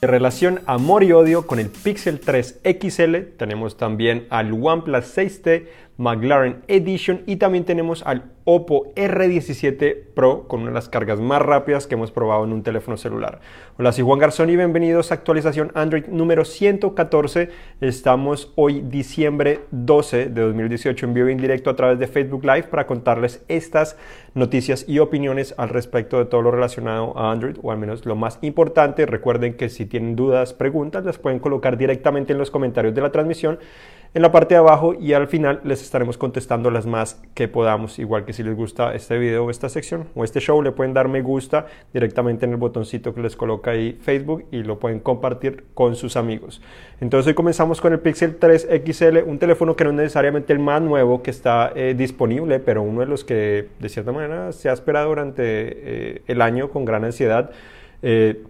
En relación amor y odio con el Pixel 3 XL, tenemos también al OnePlus 6T, McLaren Edition y también tenemos al Oppo R17 Pro con una de las cargas más rápidas que hemos probado en un teléfono celular. Hola, soy Juan Garzón y bienvenidos a actualización Android número 114. Estamos hoy diciembre 12 de 2018 en vivo en directo a través de Facebook Live para contarles estas noticias y opiniones al respecto de todo lo relacionado a Android o al menos lo más importante. Recuerden que si tienen dudas, preguntas, las pueden colocar directamente en los comentarios de la transmisión en la parte de abajo y al final les estaremos contestando las más que podamos. Igual que si les gusta este video o esta sección o este show, le pueden dar me gusta directamente en el botoncito que les coloca ahí Facebook y lo pueden compartir con sus amigos. Entonces hoy comenzamos con el Pixel 3 XL, un teléfono que no es necesariamente el más nuevo que está eh, disponible, pero uno de los que de cierta manera se ha esperado durante eh, el año con gran ansiedad. Eh,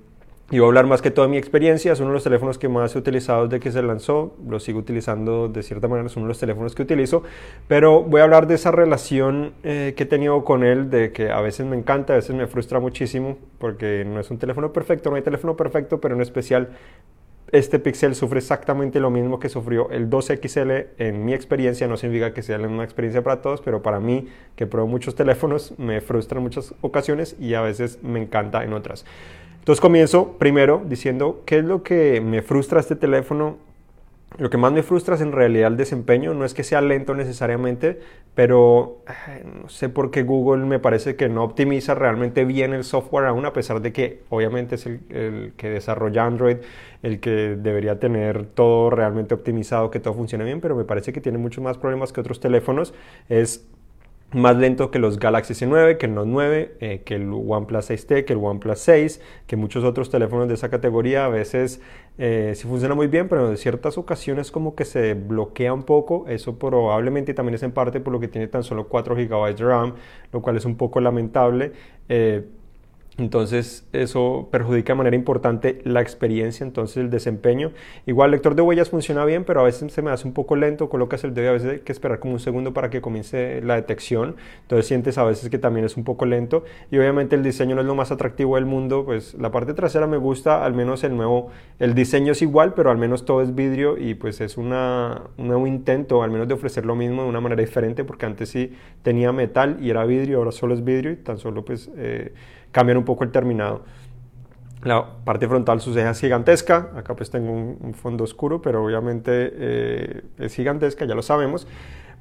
y voy a hablar más que todo de mi experiencia, es uno de los teléfonos que más he utilizado desde que se lanzó, lo sigo utilizando de cierta manera, es uno de los teléfonos que utilizo, pero voy a hablar de esa relación eh, que he tenido con él, de que a veces me encanta, a veces me frustra muchísimo, porque no es un teléfono perfecto, no hay teléfono perfecto, pero en especial este Pixel sufre exactamente lo mismo que sufrió el 12XL en mi experiencia, no significa que sea misma experiencia para todos, pero para mí, que pruebo muchos teléfonos, me frustra en muchas ocasiones y a veces me encanta en otras. Entonces comienzo primero diciendo qué es lo que me frustra este teléfono. Lo que más me frustra es en realidad el desempeño. No es que sea lento necesariamente, pero no sé por qué Google me parece que no optimiza realmente bien el software aún, a pesar de que obviamente es el, el que desarrolla Android, el que debería tener todo realmente optimizado, que todo funcione bien, pero me parece que tiene muchos más problemas que otros teléfonos. Es más lento que los Galaxy S9, que el Note 9, eh, que el OnePlus 6T, que el OnePlus 6, que muchos otros teléfonos de esa categoría. A veces eh, sí funciona muy bien, pero en ciertas ocasiones como que se bloquea un poco. Eso probablemente también es en parte por lo que tiene tan solo 4 GB de RAM, lo cual es un poco lamentable. Eh, entonces eso perjudica de manera importante la experiencia, entonces el desempeño. Igual el lector de huellas funciona bien, pero a veces se me hace un poco lento, colocas el dedo a veces hay que esperar como un segundo para que comience la detección, entonces sientes a veces que también es un poco lento y obviamente el diseño no es lo más atractivo del mundo, pues la parte trasera me gusta, al menos el nuevo, el diseño es igual, pero al menos todo es vidrio y pues es una, un nuevo intento al menos de ofrecer lo mismo de una manera diferente, porque antes sí tenía metal y era vidrio, ahora solo es vidrio y tan solo pues... Eh, cambian un poco el terminado. La parte frontal, su ceja es gigantesca. Acá pues tengo un, fondo oscuro, pero obviamente eh, es gigantesca, ya lo sabemos.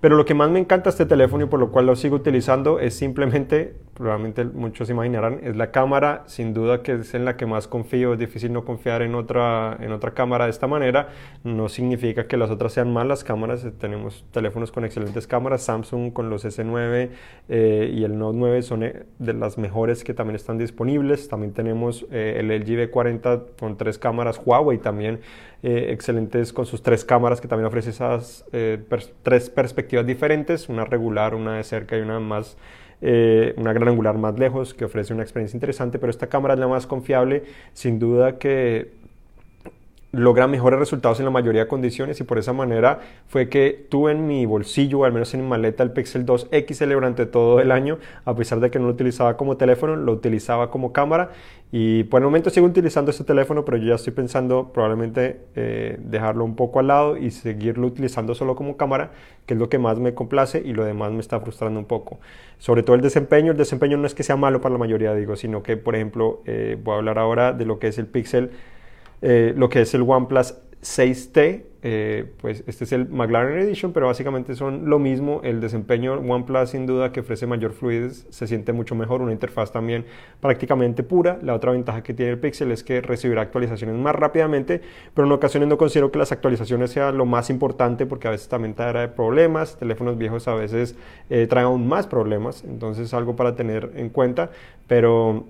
Pero lo que más me encanta este teléfono y por lo cual lo sigo utilizando es simplemente, probablemente muchos imaginarán, es la cámara, sin duda que es en la que más confío, es difícil no confiar en otra, en otra cámara de esta manera, no significa que las otras sean malas cámaras, eh, tenemos teléfonos con excelentes cámaras, Samsung con los S9 eh, y el Note 9 son eh, de las mejores que también están disponibles, también tenemos el LG V40 con tres cámaras, Huawei también excelentes con sus tres cámaras que también ofrece esas tres perspectivas diferentes, una regular, una de cerca y una más eh, una gran angular más lejos que ofrece una experiencia interesante, pero esta cámara es la más confiable, sin duda que logra mejores resultados en la mayoría de condiciones y por esa manera fue que tuve en mi bolsillo, al menos en mi maleta, el Pixel 2 XL durante todo el año, a pesar de que no lo utilizaba como teléfono, lo utilizaba como cámara. Y por el momento sigo utilizando este teléfono, pero yo ya estoy pensando probablemente eh, dejarlo un poco al lado y seguirlo utilizando solo como cámara, que es lo que más me complace y lo demás me está frustrando un poco. Sobre todo el desempeño, el desempeño no es que sea malo para la mayoría, digo, sino que por ejemplo eh, voy a hablar ahora de lo que es el Pixel eh, lo que es el OnePlus 6T, eh, pues este es el McLaren Edition, pero básicamente son lo mismo. El desempeño OnePlus sin duda que ofrece mayor fluidez, se siente mucho mejor, una interfaz también prácticamente pura. La otra ventaja que tiene el Pixel es que recibirá actualizaciones más rápidamente, pero en ocasiones no considero que las actualizaciones sean lo más importante porque a veces también trae problemas, teléfonos viejos a veces eh, traen aún más problemas, entonces es algo para tener en cuenta, pero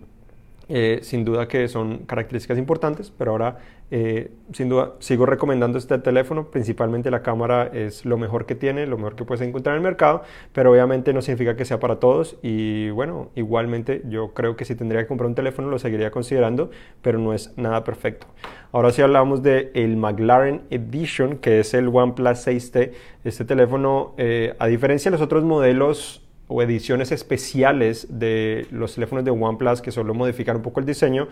eh, sin duda que son características importantes, pero ahora eh, sin duda sigo recomendando este teléfono, principalmente la cámara es lo mejor que tiene, lo mejor que puedes encontrar en el mercado, pero obviamente no significa que sea para todos y bueno, igualmente yo creo que si tendría que comprar un teléfono lo seguiría considerando, pero no es nada perfecto. Ahora sí hablamos de el McLaren Edition, que es el OnePlus 6T. Este teléfono, eh, a diferencia de los otros modelos o ediciones especiales de los teléfonos de OnePlus que solo modifican un poco el diseño,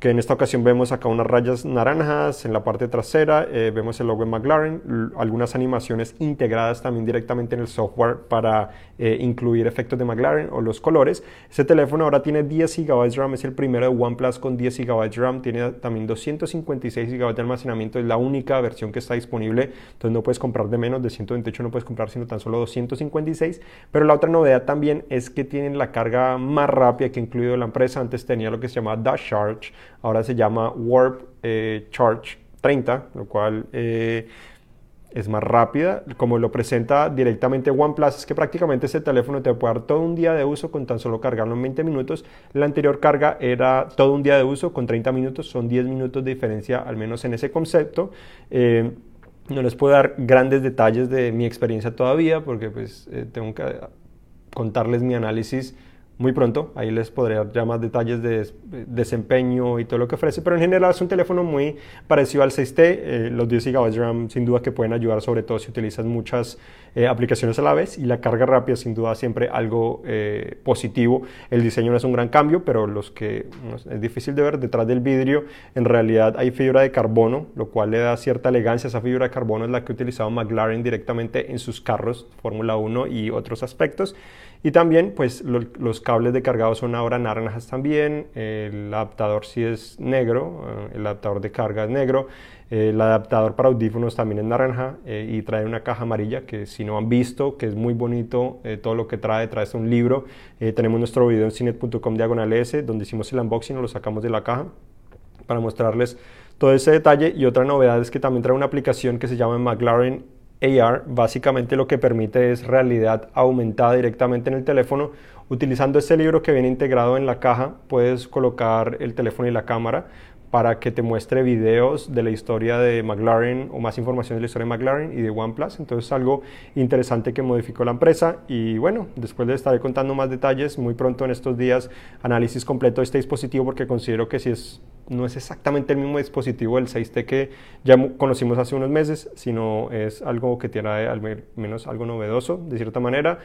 que en esta ocasión vemos acá unas rayas naranjas en la parte trasera, eh, vemos el logo de McLaren, algunas animaciones integradas también directamente en el software para eh, incluir efectos de McLaren o los colores. Este teléfono ahora tiene 10 GB de RAM, es el primero de OnePlus con 10 GB de RAM, tiene también 256 GB de almacenamiento, es la única versión que está disponible, entonces no puedes comprar de menos, de 128 no puedes comprar sino tan solo 256, pero la otra novedad también es que tienen la carga más rápida que ha incluido la empresa, antes tenía lo que se llama Dash Charge, ahora se llama Warp eh, Charge 30, lo cual eh, es más rápida. Como lo presenta directamente OnePlus, es que prácticamente ese teléfono te puede dar todo un día de uso con tan solo cargarlo en 20 minutos. La anterior carga era todo un día de uso con 30 minutos, son 10 minutos de diferencia al menos en ese concepto. Eh, no les puedo dar grandes detalles de mi experiencia todavía porque pues tengo que contarles mi análisis muy pronto. Ahí les podré dar ya más detalles de desempeño y todo lo que ofrece, pero en general es un teléfono muy parecido al 6T. Eh, los 10 GB de RAM sin duda que pueden ayudar, sobre todo si utilizas muchas eh, aplicaciones a la vez y la carga rápida sin duda siempre algo eh, positivo. El diseño no es un gran cambio, pero los que es difícil de ver detrás del vidrio en realidad hay fibra de carbono, lo cual le da cierta elegancia. Esa fibra de carbono es la que ha utilizado McLaren directamente en sus carros Fórmula 1 y otros aspectos. Y también, pues los cables de cargado son ahora naranjas también. El adaptador sí es negro, eh, el adaptador de carga es negro. El adaptador para audífonos también es naranja eh, y trae una caja amarilla que si no han visto, que es muy bonito eh, todo lo que trae, trae un libro. tenemos nuestro video en cinet.com diagonal S donde hicimos el unboxing, lo sacamos de la caja para mostrarles todo ese detalle. Y otra novedad es que también trae una aplicación que se llama McLaren AR básicamente lo que permite es realidad aumentada directamente en el teléfono. Utilizando este libro que viene integrado en la caja, puedes colocar el teléfono y la cámara para que te muestre videos de la historia de McLaren o más información de la historia de McLaren y de OnePlus. Entonces es algo interesante que modificó la empresa y bueno, después de estaré contando más detalles muy pronto en estos días, análisis completo de este dispositivo porque considero que si es no es exactamente el mismo dispositivo del 6T que ya conocimos hace unos meses, sino es algo que tiene al menos algo novedoso de cierta manera.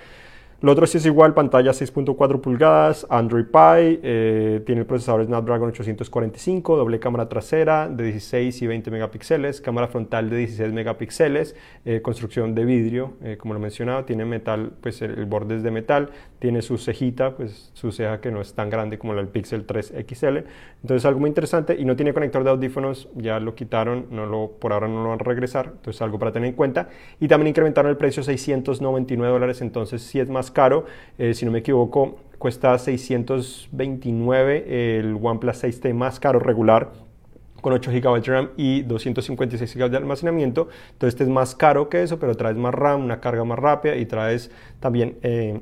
Lo otro sí es igual, pantalla 6.4 pulgadas, Android Pie, eh, tiene el procesador Snapdragon 845, doble cámara trasera de 16 y 20 megapíxeles, cámara frontal de 16 megapíxeles, eh, construcción de vidrio, eh, como lo mencionaba, tiene metal, pues el, borde es de metal, tiene su cejita, pues su ceja que no es tan grande como la del Pixel 3 XL, entonces algo muy interesante y no tiene conector de audífonos, ya lo quitaron, no lo, por ahora no lo van a regresar, entonces algo para tener en cuenta. Y también incrementaron el precio a 699 dólares, entonces si es más caro, eh, si no me equivoco, cuesta 629 el OnePlus 6T más caro regular con 8 GB de RAM y 256 GB de almacenamiento. Entonces este es más caro que eso, pero traes más RAM, una carga más rápida y traes también... Eh,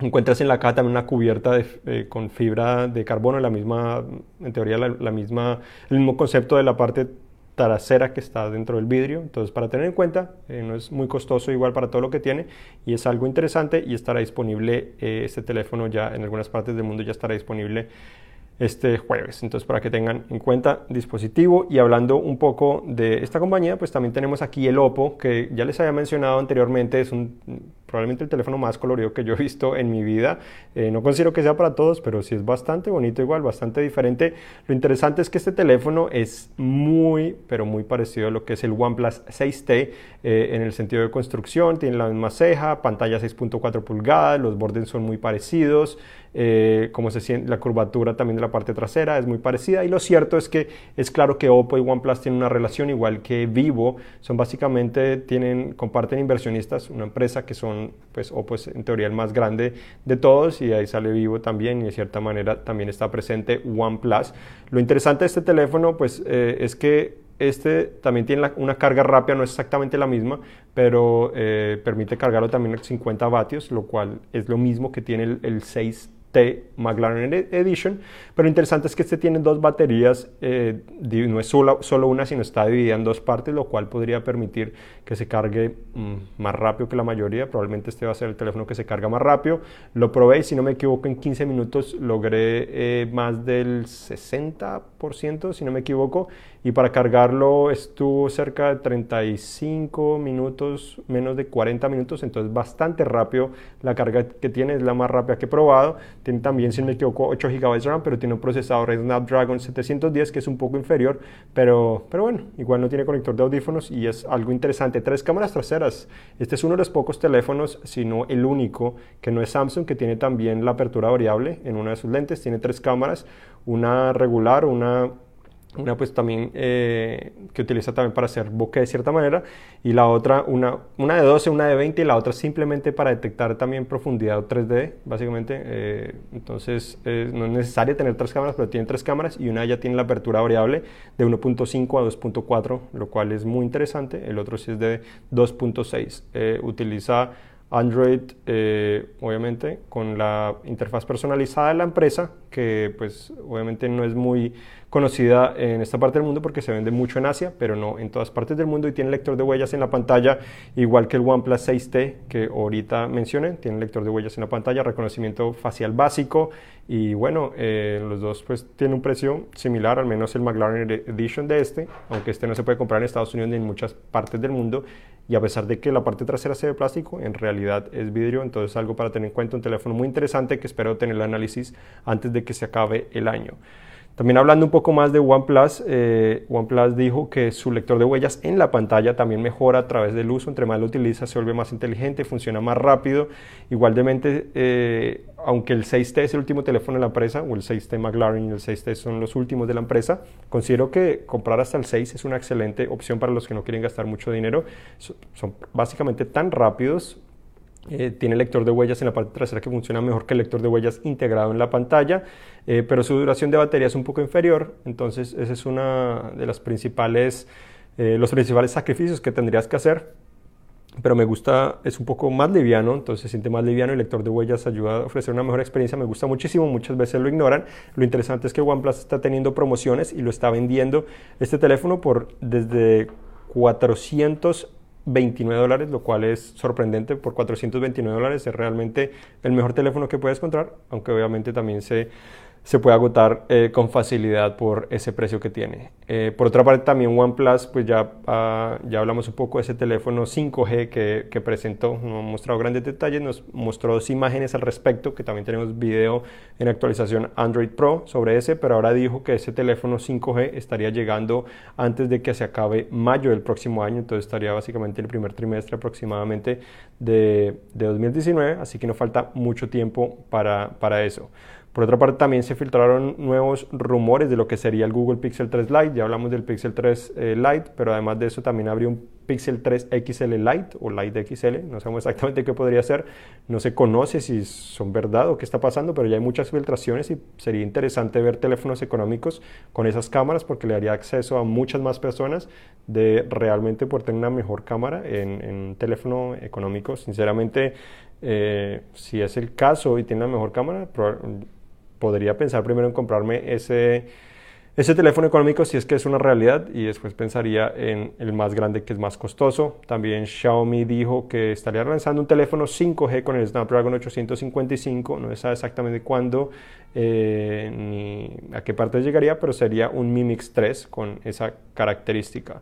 encuentras en la caja también una cubierta eh, con fibra de carbono, la misma, en teoría la misma, el mismo concepto de la parte trasera que está dentro del vidrio. Entonces, para tener en cuenta, eh, no es muy costoso igual para todo lo que tiene y es algo interesante y estará disponible eh, este teléfono ya en algunas partes del mundo ya estará disponible este jueves. Entonces, para que tengan en cuenta dispositivo y hablando un poco de esta compañía, pues también tenemos aquí el Oppo, que ya les había mencionado anteriormente, es un probablemente el teléfono más colorido que yo he visto en mi vida. Eh, no considero que sea para todos, pero sí es bastante bonito igual, bastante diferente. Lo interesante es que este teléfono es muy, pero muy parecido a lo que es el OnePlus 6T eh, en el sentido de construcción. Tiene la misma ceja, pantalla 6.4 pulgadas, los bordes son muy parecidos. Eh, como se siente la curvatura también de la parte trasera es muy parecida y lo cierto es que es claro que Oppo y OnePlus tienen una relación igual que Vivo, son básicamente tienen comparten inversionistas, una empresa que son pues Oppo es en teoría el más grande de todos y ahí sale Vivo también y de cierta manera también está presente OnePlus. Lo interesante de este teléfono pues eh, es que este también tiene una carga rápida, no es exactamente la misma, pero eh, permite cargarlo también a 50 vatios, lo cual es lo mismo que tiene el, el 6 McLaren Edition, pero interesante es que este tiene dos baterías, eh, no es solo, solo, una, sino está dividida en dos partes, lo cual podría permitir que se cargue mm, más rápido que la mayoría, probablemente este va a ser el teléfono que se carga más rápido, lo probé y si no me equivoco en 15 minutos logré eh, más del 60%, si no me equivoco, y para cargarlo estuvo cerca de 35 minutos, menos de 40 minutos, entonces bastante rápido la carga que tiene, es la más rápida que he probado tiene también, si no me equivoco, 8 GB de RAM, pero tiene un procesador Snapdragon 710 que es un poco inferior, pero, pero bueno, igual no tiene conector de audífonos y es algo interesante. Tres cámaras traseras. Este es uno de los pocos teléfonos, si no el único, que no es Samsung, que tiene también la apertura variable en una de sus lentes. Tiene tres cámaras, una regular, una una pues también eh, que utiliza también para hacer bokeh de cierta manera y la otra una, una de 12, una de 20 y la otra simplemente para detectar también profundidad 3D básicamente eh, entonces no es necesario tener tres cámaras pero tiene tres cámaras y una ya tiene la apertura variable de 1.5 a 2.4 lo cual es muy interesante el otro sí es de 2.6 eh, utiliza Android, eh, obviamente, con la interfaz personalizada de la empresa, que pues obviamente no es muy conocida en esta parte del mundo porque se vende mucho en Asia, pero no en todas partes del mundo y tiene lector de huellas en la pantalla, igual que el OnePlus 6T que ahorita mencioné, tiene lector de huellas en la pantalla, reconocimiento facial básico y bueno, eh, los dos pues tienen un precio similar, al menos el McLaren Edition de este, aunque este no se puede comprar en Estados Unidos ni en muchas partes del mundo y a pesar de que la parte trasera sea de plástico, en realidad es vidrio, entonces algo para tener en cuenta, un teléfono muy interesante que espero tener el análisis antes de que se acabe el año. También hablando un poco más de OnePlus, eh, OnePlus dijo que su lector de huellas en la pantalla también mejora a través del uso, entre más lo utiliza se vuelve más inteligente, funciona más rápido. Igualmente, eh, aunque el 6T es el último teléfono de la empresa, o el 6T McLaren y el 6T son los últimos de la empresa, considero que comprar hasta el 6 es una excelente opción para los que no quieren gastar mucho dinero. Son básicamente tan rápidos, eh, tiene lector de huellas en la parte trasera que funciona mejor que el lector de huellas integrado en la pantalla, eh, pero su duración de batería es un poco inferior, entonces ese es uno de las principales, eh, los principales sacrificios que tendrías que hacer. Pero me gusta, es un poco más liviano, entonces se siente más liviano. El lector de huellas ayuda a ofrecer una mejor experiencia. Me gusta muchísimo, muchas veces lo ignoran. Lo interesante es que OnePlus está teniendo promociones y lo está vendiendo este teléfono por desde 400 29 dólares, lo cual es sorprendente por 429 dólares. Es realmente el mejor teléfono que puedes encontrar, aunque obviamente también se se puede agotar eh, con facilidad por ese precio que tiene. Eh, por otra parte, también OnePlus, pues ya, ah, ya hablamos un poco de ese teléfono 5G que, que, presentó, nos ha mostrado grandes detalles, nos mostró dos imágenes al respecto, que también tenemos video en actualización Android Pro sobre ese, pero ahora dijo que ese teléfono 5G estaría llegando antes de que se acabe mayo del próximo año, entonces estaría básicamente el primer trimestre aproximadamente de, de 2019, así que no falta mucho tiempo para, para eso. Por otra parte, también se filtraron nuevos rumores de lo que sería el Google Pixel 3 Lite. Ya hablamos del Pixel 3 eh, Lite, pero además de eso también habría un Pixel 3 XL Lite o Lite XL. No sabemos exactamente qué podría ser. No se conoce si son verdad o qué está pasando, pero ya hay muchas filtraciones y sería interesante ver teléfonos económicos con esas cámaras porque le daría acceso a muchas más personas de realmente poder tener una mejor cámara en, un teléfono económico. Sinceramente, eh, si es el caso y tiene una mejor cámara, podría pensar primero en comprarme ese, ese teléfono económico si es que es una realidad y después pensaría en el más grande que es más costoso. También Xiaomi dijo que estaría lanzando un teléfono 5G con el Snapdragon 855, no se sabe exactamente cuándo eh, ni a qué parte llegaría, pero sería un Mi Mix 3 con esa característica.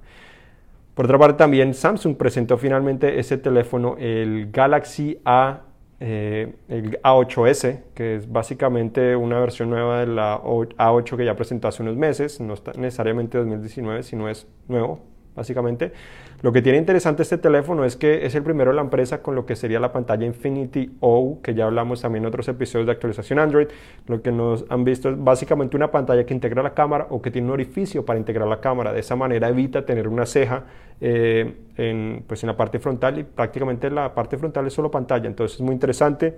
Por otra parte, también Samsung presentó finalmente ese teléfono, el Galaxy A eh, el A8S, que es básicamente una versión nueva de la A8 que ya presentó hace unos meses, no está necesariamente 2019, sino es nuevo, básicamente. Lo que tiene interesante este teléfono es que es el primero de la empresa con lo que sería la pantalla Infinity O, que ya hablamos también en otros episodios de actualización Android. Lo que nos han visto es básicamente una pantalla que integra la cámara o que tiene un orificio para integrar la cámara. De esa manera evita tener una ceja eh, en, pues en la parte frontal y prácticamente la parte frontal es solo pantalla. Entonces es muy interesante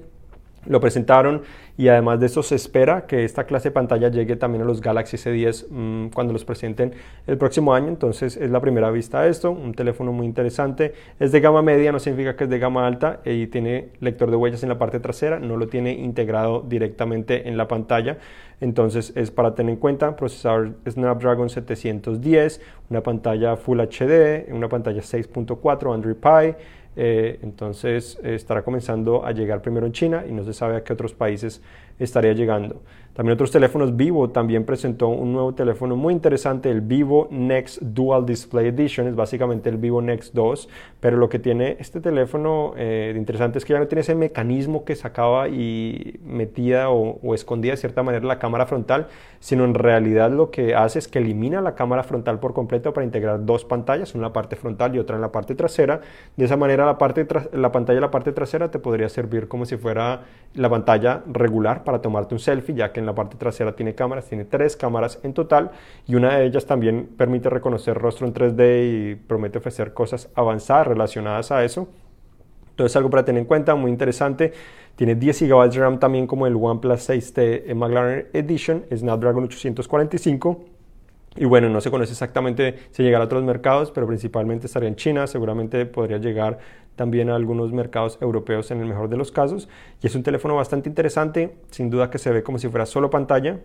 lo presentaron y además de eso se espera que esta clase de pantalla llegue también a los Galaxy S10 mm, cuando los presenten el próximo año. Entonces es la primera vista de esto, un teléfono muy interesante. Es de gama media, no significa que es de gama alta y tiene lector de huellas en la parte trasera, no lo tiene integrado directamente en la pantalla. Entonces es para tener en cuenta procesador Snapdragon 710, una pantalla Full HD, una pantalla 6.4 Android Pie. Eh, entonces estará comenzando a llegar primero en China y no se sabe a qué otros países estaría llegando. También otros teléfonos, Vivo también presentó un nuevo teléfono muy interesante, el Vivo Next Dual Display Edition, es básicamente el Vivo Next 2, pero lo que tiene este teléfono eh, interesante es que ya no tiene ese mecanismo que sacaba y metía o, o escondía de cierta manera la cámara frontal, sino en realidad lo que hace es que elimina la cámara frontal por completo para integrar dos pantallas, una en la parte frontal y otra en la parte trasera. De esa manera la, parte la pantalla de la parte trasera te podría servir como si fuera la pantalla regular para tomarte un selfie, ya que en la parte trasera tiene cámaras, tiene tres cámaras en total y una de ellas también permite reconocer rostro en 3D y promete ofrecer cosas avanzadas relacionadas a eso. Entonces algo para tener en cuenta, muy interesante. Tiene 10 GB de RAM también como el OnePlus 6T McLaren Edition, Snapdragon 845. Y bueno, no se conoce exactamente si llegará a otros mercados, pero principalmente estaría en China, seguramente podría llegar también a algunos mercados europeos en el mejor de los casos. Y es un teléfono bastante interesante, sin duda que se ve como si fuera solo pantalla,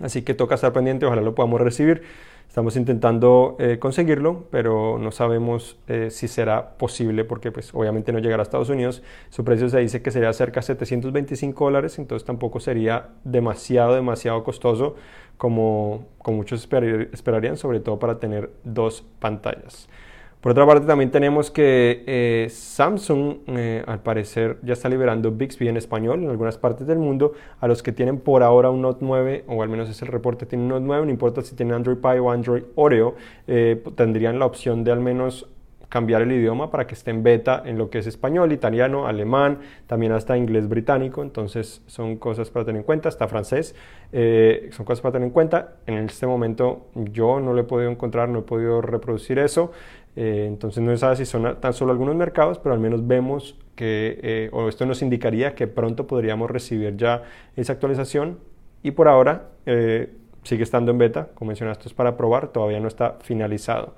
así que toca estar pendiente, ojalá lo podamos recibir. Estamos intentando eh, conseguirlo, pero no sabemos eh, si será posible porque pues obviamente no llegará a Estados Unidos. Su precio se dice que sería cerca de 725 dólares, entonces tampoco sería demasiado, demasiado costoso como, como muchos esperarían, sobre todo para tener dos pantallas. Por otra parte, también tenemos que eh, Samsung, eh, al parecer, ya está liberando Bixby en español en algunas partes del mundo. A los que tienen por ahora un Note 9, o al menos es el reporte, tienen un Note 9, no importa si tienen Android Pie o Android Oreo, eh, tendrían la opción de al menos cambiar el idioma para que esté en beta en lo que es español, italiano, alemán, también hasta inglés británico, entonces son cosas para tener en cuenta, hasta francés, son cosas para tener en cuenta. En este momento yo no lo he podido encontrar, no he podido reproducir eso, eh, entonces no se sabe si son tan solo algunos mercados, pero al menos vemos que, eh, o esto nos indicaría que pronto podríamos recibir ya esa actualización y por ahora eh, sigue estando en beta, como mencionaste, es para probar, todavía no está finalizado.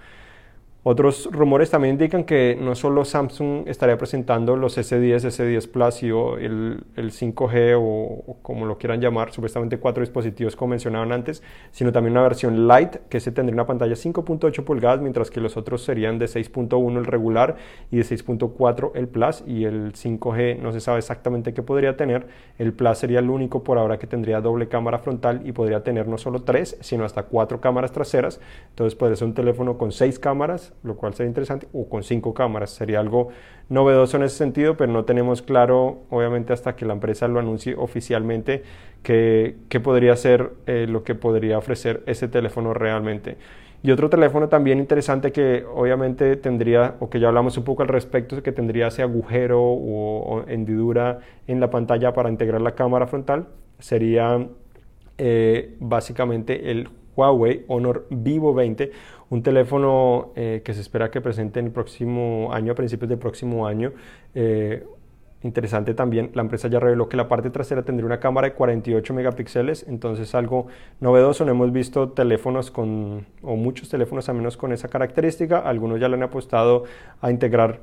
Otros rumores también indican que no solo Samsung estaría presentando los S10, S10 Plus y el, el 5G o, como lo quieran llamar, supuestamente cuatro dispositivos como mencionaban antes, sino también una versión Lite que se tendría una pantalla 5.8 pulgadas, mientras que los otros serían de 6.1 el regular y de 6.4 el Plus y el 5G no se sabe exactamente qué podría tener. El Plus sería el único por ahora que tendría doble cámara frontal y podría tener no solo tres, sino hasta cuatro cámaras traseras. Entonces podría ser un teléfono con seis cámaras lo cual sería interesante, o con cinco cámaras, sería algo novedoso en ese sentido, pero no tenemos claro, obviamente, hasta que la empresa lo anuncie oficialmente, qué podría ser eh, lo que podría ofrecer ese teléfono realmente. Y otro teléfono también interesante que obviamente tendría, o que ya hablamos un poco al respecto, que tendría ese agujero o, hendidura en la pantalla para integrar la cámara frontal, sería eh, básicamente el Huawei Honor Vivo 20, un teléfono eh, que se espera que presente en el próximo año, a principios del próximo año. Eh, interesante también, la empresa ya reveló que la parte trasera tendría una cámara de 48 megapíxeles, entonces algo novedoso, no hemos visto teléfonos con, o muchos teléfonos a menos con esa característica, algunos ya le han apostado a integrar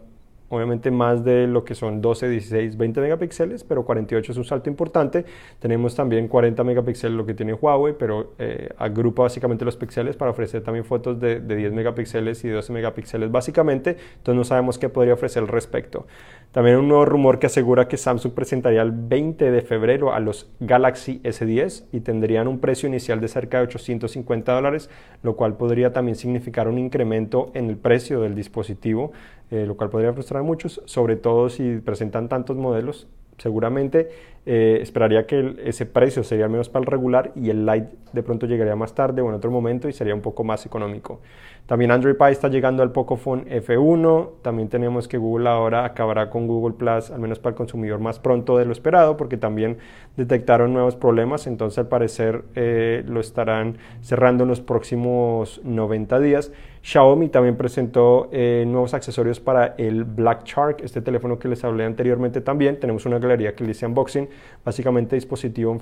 obviamente más de lo que son 12, 16, 20 megapíxeles, pero 48 es un salto importante. Tenemos también 40 megapíxeles lo que tiene Huawei, pero eh, agrupa básicamente los píxeles para ofrecer también fotos de, de, 10 megapíxeles y 12 megapíxeles básicamente, entonces no sabemos qué podría ofrecer al respecto. También un nuevo rumor que asegura que Samsung presentaría el 20 de febrero a los Galaxy S10 y tendrían un precio inicial de cerca de 850 dólares, lo cual podría también significar un incremento en el precio del dispositivo, eh, lo cual podría frustrar a muchos, sobre todo si presentan tantos modelos. Seguramente eh, esperaría que ese precio sería menos para el regular y el Lite de pronto llegaría más tarde o en otro momento y sería un poco más económico. También Android Pie está llegando al Pocophone F1. También tenemos que Google ahora acabará con Google Plus, al menos para el consumidor más pronto de lo esperado, porque también detectaron nuevos problemas. Entonces, al parecer, eh, lo estarán cerrando en los próximos 90 días. Xiaomi también presentó eh, nuevos accesorios para el Black Shark, este teléfono que les hablé anteriormente también. Tenemos una galería que le dice unboxing, básicamente dispositivo,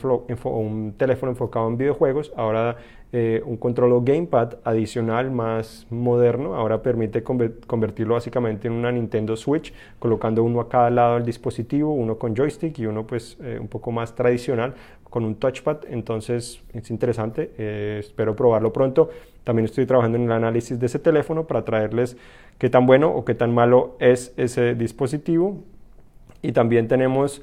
un teléfono enfocado en videojuegos. Ahora eh, un control gamepad adicional más moderno. Ahora permite convertirlo básicamente en una Nintendo Switch, colocando uno a cada lado del dispositivo, uno con joystick y uno pues eh, un poco más tradicional con un touchpad. Entonces es interesante, eh, espero probarlo pronto. También estoy trabajando en el análisis de ese teléfono para traerles qué tan bueno o qué tan malo es ese dispositivo. Y también tenemos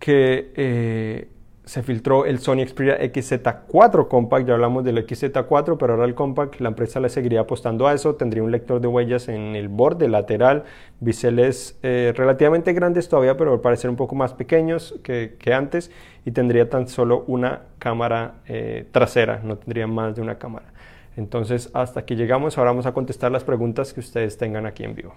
que se filtró el Sony Xperia XZ4 Compact, ya hablamos del XZ4, pero ahora el Compact, la empresa le seguiría apostando a eso, tendría un lector de huellas en el borde lateral, biseles eh, relativamente grandes todavía, pero al parecer un poco más pequeños que, antes, y tendría tan solo una cámara eh, trasera, no tendría más de una cámara. Entonces, hasta aquí llegamos, ahora vamos a contestar las preguntas que ustedes tengan aquí en vivo.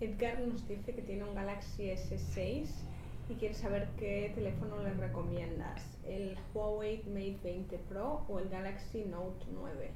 Edgar nos dice que tiene un Galaxy S6 y quieres saber qué teléfono le recomiendas, el Huawei Mate 20 Pro o el Galaxy Note 9.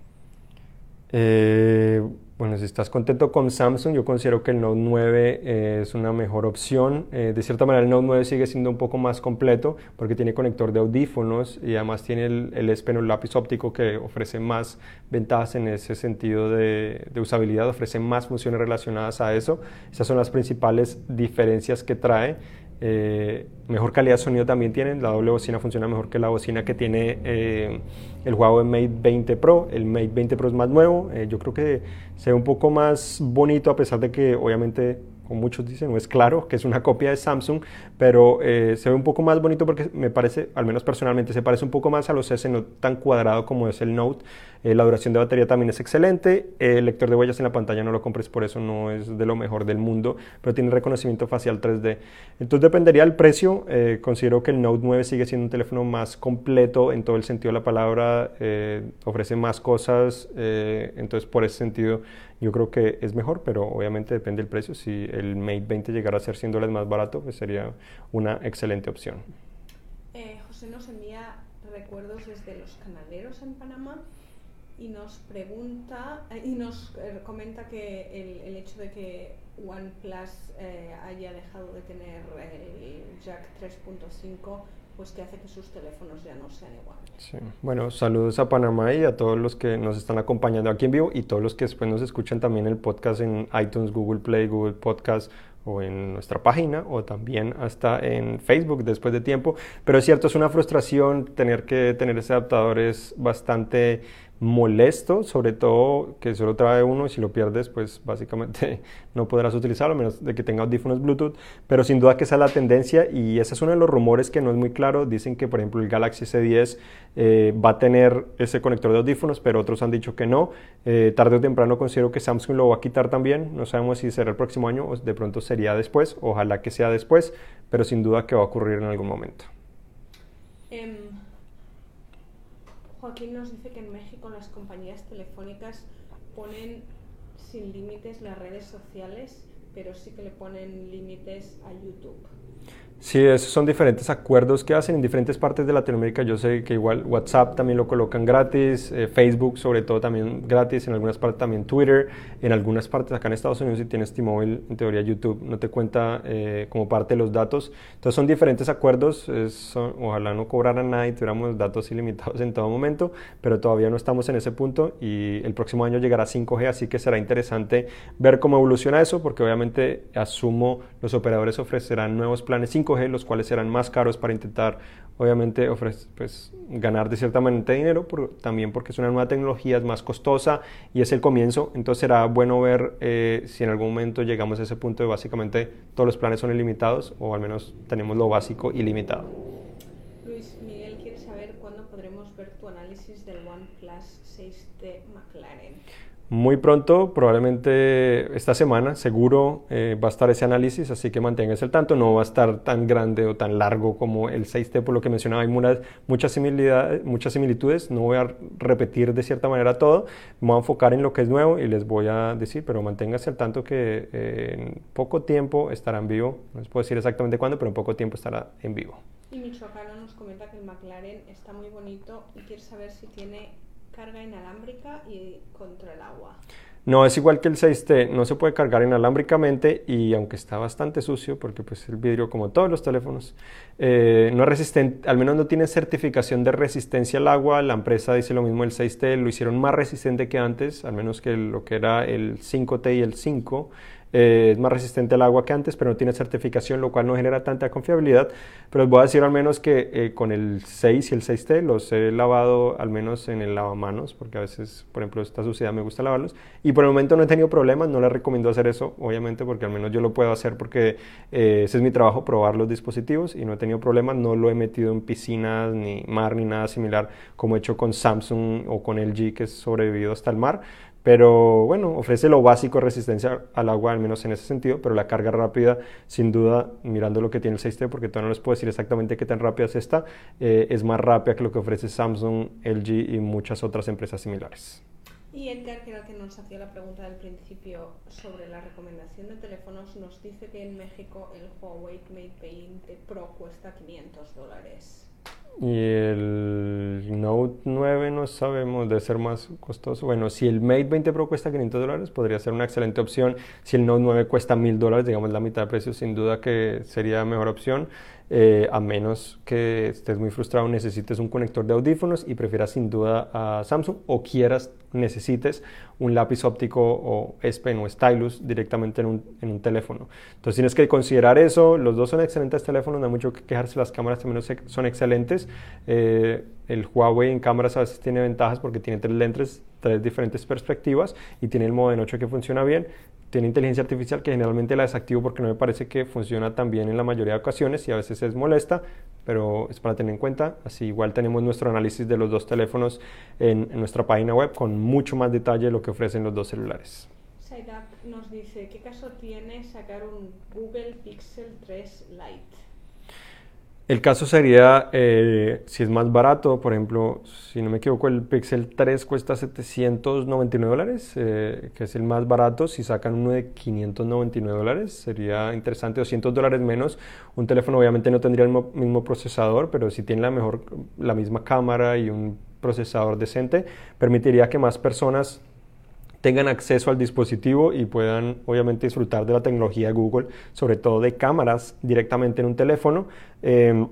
Eh, bueno, si estás contento con Samsung, yo considero que el Note 9 eh, es una mejor opción. Eh, de cierta manera, el Note 9 sigue siendo un poco más completo porque tiene conector de audífonos y además tiene el, el S Pen lápiz óptico que ofrece más ventajas en ese sentido de, de, usabilidad, ofrece más funciones relacionadas a eso. Esas son las principales diferencias que trae. Eh, mejor calidad de sonido también tienen, la doble bocina funciona mejor que la bocina que tiene eh, el Huawei Mate 20 Pro, el Mate 20 Pro es más nuevo, eh, yo creo que se ve un poco más bonito a pesar de que obviamente como muchos dicen, no es claro que es una copia de Samsung, pero eh, se ve un poco más bonito porque me parece, al menos personalmente, se parece un poco más a los S, no tan cuadrado como es el Note. Eh, la duración de batería también es excelente. el lector de huellas en la pantalla no lo compres por eso, no es de lo mejor del mundo, pero tiene reconocimiento facial 3D. Entonces dependería del precio. Eh, considero que el Note 9 sigue siendo un teléfono más completo en todo el sentido de la palabra, ofrece más cosas, entonces por ese sentido yo creo que es mejor, pero obviamente depende del precio. Si el Mate 20 llegara a ser 100 dólares más barato, pues sería una excelente opción. Eh, José nos envía recuerdos desde los canaleros en Panamá y nos pregunta eh, y nos eh, comenta que el, el, hecho de que OnePlus haya dejado de tener el jack 3.5 pues que hace que sus teléfonos ya no sean iguales. Bueno, saludos a Panamá y a todos los que nos están acompañando aquí en vivo y todos los que después nos escuchan también el podcast en iTunes, Google Play, Google Podcast o en nuestra página o también hasta en Facebook después de tiempo. Pero es cierto, es una frustración tener que tener ese adaptador, es bastante molesto, sobre todo que solo trae uno y si lo pierdes, pues básicamente no podrás utilizarlo a menos de que tenga audífonos Bluetooth, pero sin duda que esa es la tendencia y ese es uno de los rumores que no es muy claro. Dicen que, por ejemplo, el Galaxy S10 eh, va a tener ese conector de audífonos, pero otros han dicho que no. Eh, tarde o temprano considero que Samsung lo va a quitar también. No sabemos si será el próximo año o de pronto sería después. Ojalá que sea después, pero sin duda que va a ocurrir en algún momento. Em, Joaquín nos dice que en México las compañías telefónicas ponen sin límites las redes sociales, pero sí que le ponen límites a YouTube. Sí, esos son diferentes acuerdos que hacen en diferentes partes de Latinoamérica. Yo sé que igual WhatsApp también lo colocan gratis, eh, Facebook sobre todo también gratis, en algunas partes también Twitter, en algunas partes acá en Estados Unidos si tienes T-Mobile, en teoría YouTube no te cuenta eh, como parte de los datos. Entonces son diferentes acuerdos, ojalá no cobraran nada y tuviéramos datos ilimitados en todo momento, pero todavía no estamos en ese punto y el próximo año llegará 5G, así que será interesante ver cómo evoluciona eso, porque obviamente asumo los operadores ofrecerán nuevos planes 5G los cuales serán más caros para intentar, obviamente, pues, ganar de cierta manera dinero, también porque es una nueva tecnología, es más costosa y es el comienzo. Entonces será bueno ver eh, si en algún momento llegamos a ese punto de básicamente todos los planes son ilimitados o al menos tenemos lo básico ilimitado. Luis Miguel quiere saber cuándo podremos ver tu análisis del OnePlus 6T McLaren. Muy pronto, probablemente esta semana, seguro eh, va a estar ese análisis, así que manténganse al tanto. No va a estar tan grande o tan largo como el 6T, por lo que mencionaba. Hay muchas, similitudes, muchas similitudes. No voy a repetir de cierta manera todo. Me voy a enfocar en lo que es nuevo y les voy a decir, pero manténganse al tanto que eh, en poco tiempo estará en vivo. No les puedo decir exactamente cuándo, pero en poco tiempo estará en vivo. Y Michoacano nos comenta que el McLaren está muy bonito y quiere saber si tiene carga inalámbrica y contra el agua. No, es igual que el 6T, no se puede cargar inalámbricamente y aunque está bastante sucio, porque pues el vidrio como todos los teléfonos, eh, no es resistente, al menos no tiene certificación de resistencia al agua, la empresa dice lo mismo, el 6T lo hicieron más resistente que antes, al menos que lo que era el 5T y el 5, eh, es más resistente al agua que antes, pero no tiene certificación, lo cual no genera tanta confiabilidad. Pero les voy a decir al menos que eh, con el 6 y el 6T los he lavado al menos en el lavamanos, porque a veces, por ejemplo, esta suciedad me gusta lavarlos. Y por el momento no he tenido problemas, no les recomiendo hacer eso, obviamente, porque al menos yo lo puedo hacer porque eh, ese es mi trabajo, probar los dispositivos y no he tenido problemas. No lo he metido en piscinas, ni mar, ni nada similar, como he hecho con Samsung o con LG, que es sobrevivido hasta el mar pero bueno, ofrece lo básico, resistencia al agua, al menos en ese sentido, pero la carga rápida, sin duda, mirando lo que tiene el 6T, porque todavía no les puedo decir exactamente qué tan rápida es esta, eh, es más rápida que lo que ofrece Samsung, LG y muchas otras empresas similares. Y Edgar, que era el que nos hacía la pregunta del principio sobre la recomendación de teléfonos, nos dice que en México el Huawei Mate 20 Pro cuesta 500 dólares. Y el Note 9 no sabemos de ser más costoso. Bueno, si el Mate 20 Pro cuesta 500 dólares, podría ser una excelente opción. Si el Note 9 cuesta 1000 dólares, digamos la mitad de precio, sin duda que sería mejor opción. Eh, a menos que estés muy frustrado, necesites un conector de audífonos y prefieras sin duda a Samsung o quieras, necesites un lápiz óptico o S Pen o Stylus directamente en un, en un, teléfono. Entonces tienes que considerar eso. Los dos son excelentes teléfonos, no hay mucho que quejarse. Las cámaras también son excelentes. Eh, el Huawei en cámaras a veces tiene ventajas porque tiene tres lentes, tres diferentes perspectivas y tiene el modo de noche que funciona bien tiene inteligencia artificial que generalmente la desactivo porque no me parece que funciona tan bien en la mayoría de ocasiones y a veces es molesta, pero es para tener en cuenta. Así igual tenemos nuestro análisis de los dos teléfonos en, nuestra página web con mucho más detalle de lo que ofrecen los dos celulares. Saidap nos dice, ¿qué caso tiene sacar un Google Pixel 3 Lite? El caso sería eh, si es más barato, por ejemplo, si no me equivoco, el Pixel 3 cuesta 799 dólares, eh, que es el más barato. Si sacan uno de 599 dólares, sería interesante, 200 dólares menos. Un teléfono obviamente no tendría el mismo procesador, pero si tiene la, mejor, la misma cámara y un procesador decente, permitiría que más personas tengan acceso al dispositivo y puedan obviamente disfrutar de la tecnología Google, sobre todo de cámaras directamente en un teléfono. Em,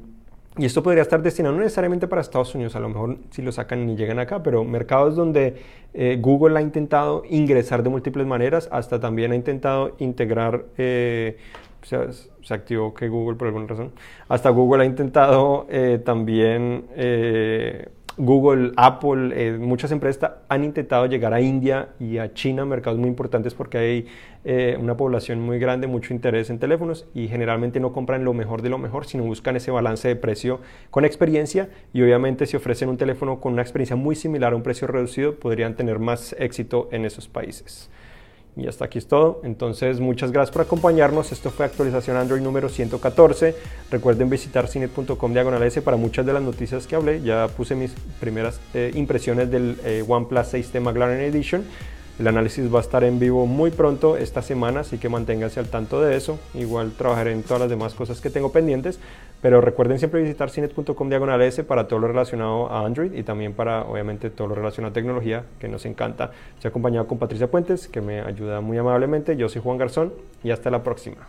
y esto podría estar destinado no necesariamente para Estados Unidos, a lo mejor si lo sacan y llegan acá, pero mercados donde eh, Google ha intentado ingresar de múltiples maneras, hasta también ha intentado integrar, eh, se, se, activó que Google por alguna razón, hasta Google ha intentado eh, también Google, Apple, eh, muchas empresas han intentado llegar a India y a China, mercados muy importantes porque hay eh, una población muy grande, mucho interés en teléfonos y generalmente no compran lo mejor de lo mejor, sino buscan ese balance de precio con experiencia y obviamente si ofrecen un teléfono con una experiencia muy similar a un precio reducido, podrían tener más éxito en esos países. Y hasta aquí es todo. Entonces, muchas gracias por acompañarnos. Esto fue actualización Android número 114. Recuerden visitar cine.com diagonal S para muchas de las noticias que hablé. Ya puse mis primeras eh, impresiones del eh, OnePlus 6T McLaren Edition. El análisis va a estar en vivo muy pronto esta semana, así que manténganse al tanto de eso. Igual trabajaré en todas las demás cosas que tengo pendientes, pero recuerden siempre visitar cinet.com diagonal S para todo lo relacionado a Android y también para, obviamente, todo lo relacionado a tecnología, que nos encanta. Estoy acompañado con Patricia Puentes, que me ayuda muy amablemente. Yo soy Juan Garzón y hasta la próxima.